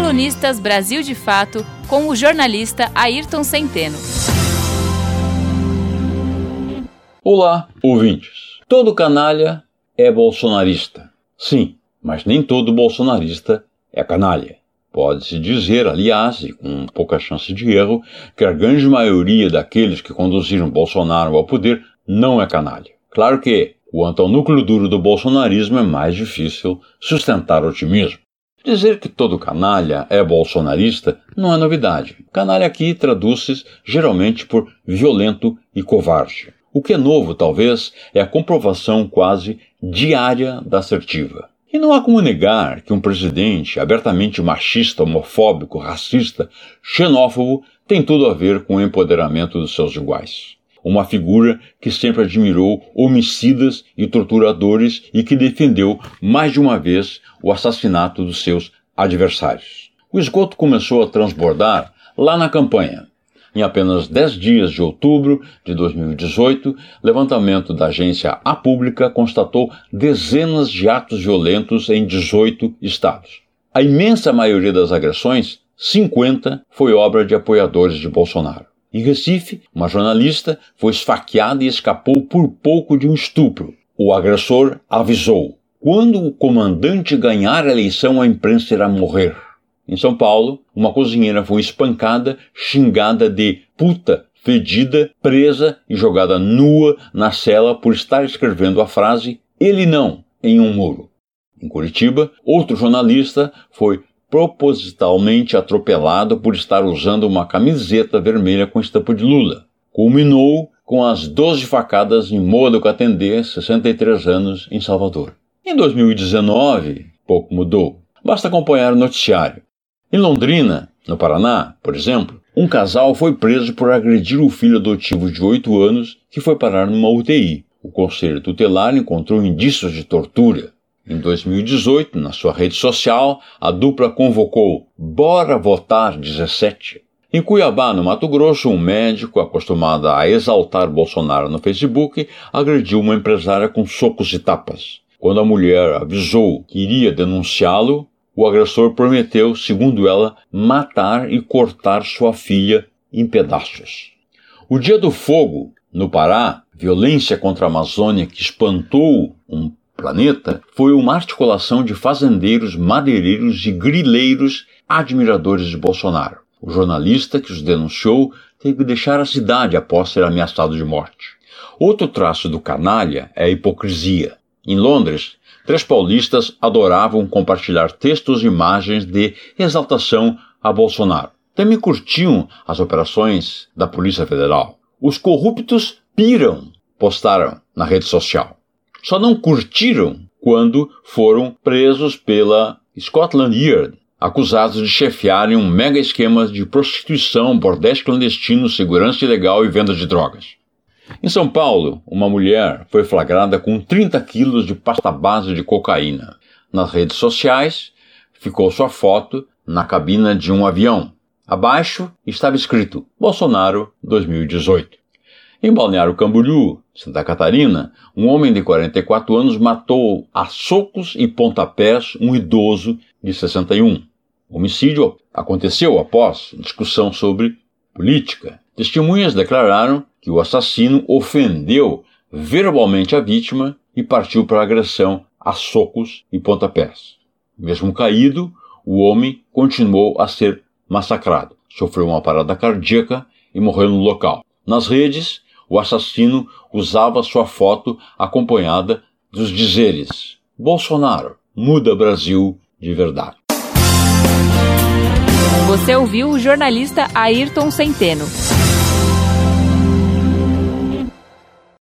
Colunistas Brasil de Fato com o jornalista Ayrton Centeno. Olá, ouvintes. Todo canalha é bolsonarista. Sim, mas nem todo bolsonarista é canalha. Pode-se dizer, aliás, e com pouca chance de erro, que a grande maioria daqueles que conduziram Bolsonaro ao poder não é canalha. Claro que, quanto ao núcleo duro do bolsonarismo, é mais difícil sustentar otimismo. Dizer que todo canalha é bolsonarista não é novidade. Canalha aqui traduz-se geralmente por violento e covarde. O que é novo, talvez, é a comprovação quase diária da assertiva. E não há como negar que um presidente abertamente machista, homofóbico, racista, xenófobo tem tudo a ver com o empoderamento dos seus iguais. Uma figura que sempre admirou homicidas e torturadores e que defendeu mais de uma vez o assassinato dos seus adversários. O esgoto começou a transbordar lá na campanha, em apenas 10 dias de outubro de 2018, levantamento da agência A Pública constatou dezenas de atos violentos em 18 estados. A imensa maioria das agressões, 50, foi obra de apoiadores de Bolsonaro. Em Recife, uma jornalista foi esfaqueada e escapou por pouco de um estupro. O agressor avisou: quando o comandante ganhar a eleição, a imprensa irá morrer. Em São Paulo, uma cozinheira foi espancada, xingada de puta, fedida, presa e jogada nua na cela por estar escrevendo a frase ele não em um muro. Em Curitiba, outro jornalista foi propositalmente atropelado por estar usando uma camiseta vermelha com estampa de Lula. Culminou com as 12 facadas em Moa do Catendê, 63 anos, em Salvador. Em 2019, pouco mudou. Basta acompanhar o noticiário. Em Londrina, no Paraná, por exemplo, um casal foi preso por agredir o filho adotivo de 8 anos que foi parar numa UTI. O conselho tutelar encontrou indícios de tortura. Em 2018, na sua rede social, a dupla convocou Bora Votar 17. Em Cuiabá, no Mato Grosso, um médico, acostumado a exaltar Bolsonaro no Facebook, agrediu uma empresária com socos e tapas. Quando a mulher avisou que iria denunciá-lo, o agressor prometeu, segundo ela, matar e cortar sua filha em pedaços. O Dia do Fogo, no Pará, violência contra a Amazônia que espantou um planeta, foi uma articulação de fazendeiros, madeireiros e grileiros admiradores de Bolsonaro. O jornalista que os denunciou teve que deixar a cidade após ser ameaçado de morte. Outro traço do canalha é a hipocrisia. Em Londres, três paulistas adoravam compartilhar textos e imagens de exaltação a Bolsonaro. Também curtiam as operações da Polícia Federal. Os corruptos piram, postaram na rede social. Só não curtiram quando foram presos pela Scotland Yard, acusados de chefiarem um mega esquema de prostituição, bordéis clandestinos, segurança ilegal e venda de drogas. Em São Paulo, uma mulher foi flagrada com 30 quilos de pasta base de cocaína. Nas redes sociais, ficou sua foto na cabina de um avião. Abaixo estava escrito Bolsonaro 2018. Em Balneário Camboriú, Santa Catarina, um homem de 44 anos matou a socos e pontapés um idoso de 61. O homicídio aconteceu após discussão sobre política. Testemunhas declararam que o assassino ofendeu verbalmente a vítima e partiu para a agressão a socos e pontapés. Mesmo caído, o homem continuou a ser massacrado. Sofreu uma parada cardíaca e morreu no local. Nas redes, o assassino usava sua foto acompanhada dos dizeres: Bolsonaro muda Brasil de verdade. Você ouviu o jornalista Ayrton Centeno.